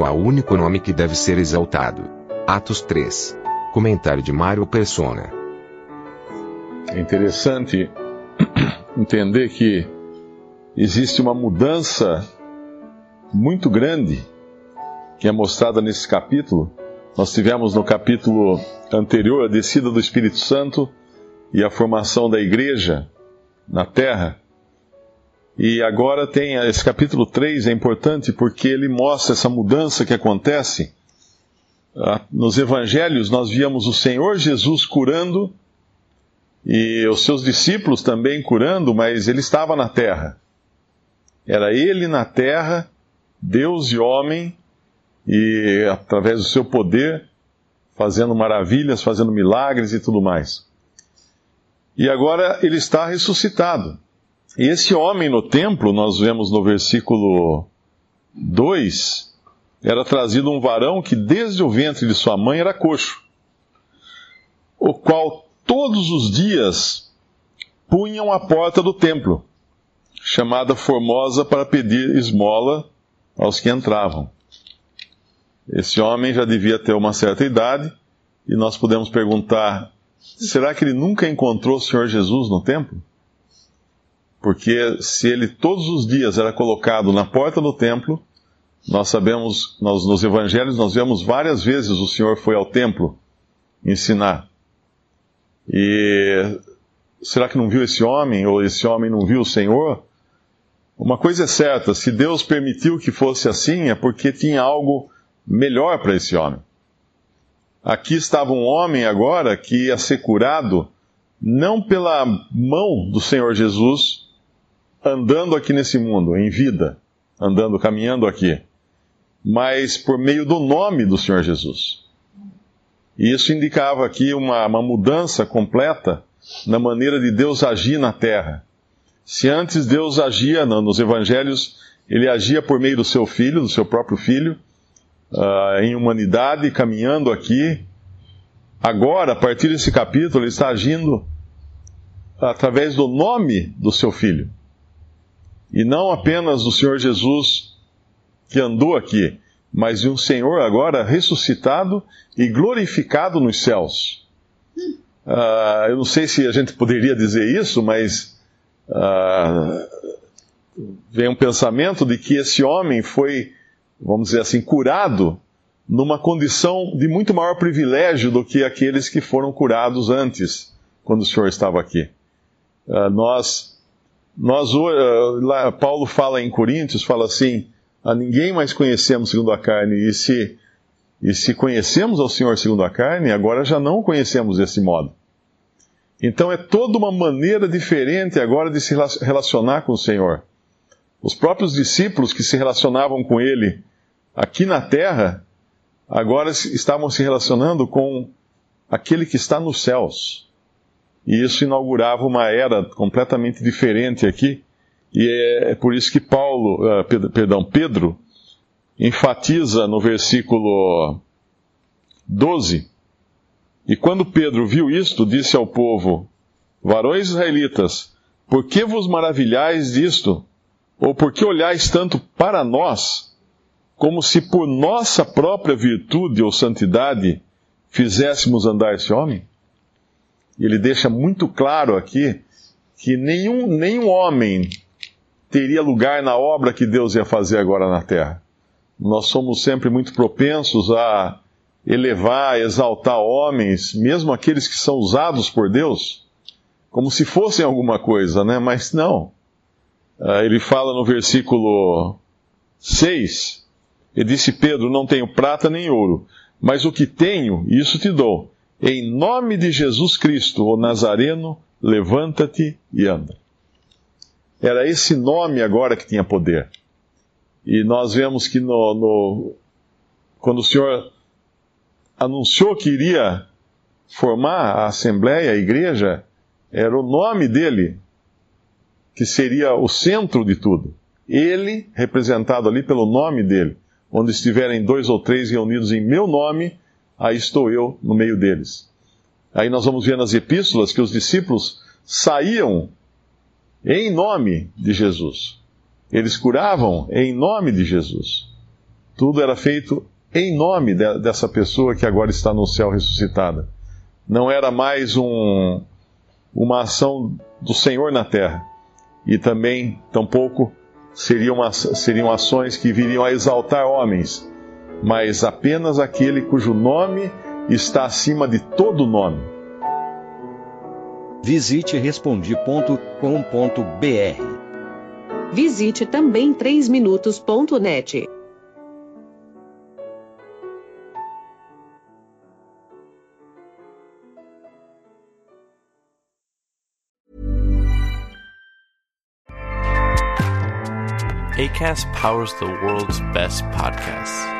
Qual o único nome que deve ser exaltado? Atos 3. Comentário de Mário Persona. É interessante entender que existe uma mudança muito grande que é mostrada nesse capítulo. Nós tivemos no capítulo anterior a descida do Espírito Santo e a formação da igreja na terra. E agora tem esse capítulo 3 é importante porque ele mostra essa mudança que acontece. Ah, Nos evangelhos nós víamos o Senhor Jesus curando e os seus discípulos também curando, mas ele estava na terra. Era ele na terra, Deus e homem, e através do seu poder, fazendo maravilhas, fazendo milagres e tudo mais. E agora ele está ressuscitado. E esse homem no templo, nós vemos no versículo 2, era trazido um varão que desde o ventre de sua mãe era coxo, o qual todos os dias punham a porta do templo, chamada Formosa, para pedir esmola aos que entravam. Esse homem já devia ter uma certa idade, e nós podemos perguntar: será que ele nunca encontrou o Senhor Jesus no templo? Porque se ele todos os dias era colocado na porta do templo, nós sabemos, nós, nos evangelhos, nós vemos várias vezes o Senhor foi ao templo ensinar. E será que não viu esse homem, ou esse homem não viu o Senhor? Uma coisa é certa: se Deus permitiu que fosse assim, é porque tinha algo melhor para esse homem. Aqui estava um homem agora que ia ser curado, não pela mão do Senhor Jesus, andando aqui nesse mundo, em vida, andando, caminhando aqui, mas por meio do nome do Senhor Jesus. E isso indicava aqui uma, uma mudança completa na maneira de Deus agir na terra. Se antes Deus agia nos evangelhos, ele agia por meio do seu filho, do seu próprio filho, uh, em humanidade, caminhando aqui. Agora, a partir desse capítulo, ele está agindo através do nome do seu filho. E não apenas do Senhor Jesus que andou aqui, mas de um Senhor agora ressuscitado e glorificado nos céus. Uh, eu não sei se a gente poderia dizer isso, mas uh, vem um pensamento de que esse homem foi, vamos dizer assim, curado numa condição de muito maior privilégio do que aqueles que foram curados antes, quando o Senhor estava aqui. Uh, nós, nós lá, Paulo fala em Coríntios, fala assim a ninguém mais conhecemos segundo a carne, e se, e se conhecemos ao Senhor segundo a carne, agora já não o conhecemos desse modo. Então é toda uma maneira diferente agora de se relacionar com o Senhor. Os próprios discípulos que se relacionavam com Ele aqui na terra, agora estavam se relacionando com aquele que está nos céus. E isso inaugurava uma era completamente diferente aqui e é, é por isso que Paulo, Pedro, perdão, Pedro, enfatiza no versículo 12. E quando Pedro viu isto, disse ao povo: Varões israelitas, por que vos maravilhais disto? Ou por que olhais tanto para nós, como se por nossa própria virtude ou santidade fizéssemos andar esse homem? Ele deixa muito claro aqui que nenhum, nenhum homem teria lugar na obra que Deus ia fazer agora na terra. Nós somos sempre muito propensos a elevar, exaltar homens, mesmo aqueles que são usados por Deus, como se fossem alguma coisa, né? Mas não. Ah, ele fala no versículo 6, ele disse: Pedro, não tenho prata nem ouro, mas o que tenho, isso te dou. Em nome de Jesus Cristo, o Nazareno, levanta-te e anda. Era esse nome agora que tinha poder. E nós vemos que no, no, quando o Senhor anunciou que iria formar a Assembleia, a igreja, era o nome dele que seria o centro de tudo. Ele, representado ali pelo nome dele. Onde estiverem dois ou três reunidos em meu nome, aí estou eu no meio deles. Aí nós vamos ver nas epístolas que os discípulos saíam em nome de Jesus. Eles curavam em nome de Jesus. Tudo era feito em nome de, dessa pessoa que agora está no céu ressuscitada. Não era mais um, uma ação do Senhor na terra. E também, tampouco, seriam, seriam ações que viriam a exaltar homens, mas apenas aquele cujo nome está acima de todo nome. Visite respondi.com.br. Visite também 3minutos.net. ACAST powers the world's best podcasts.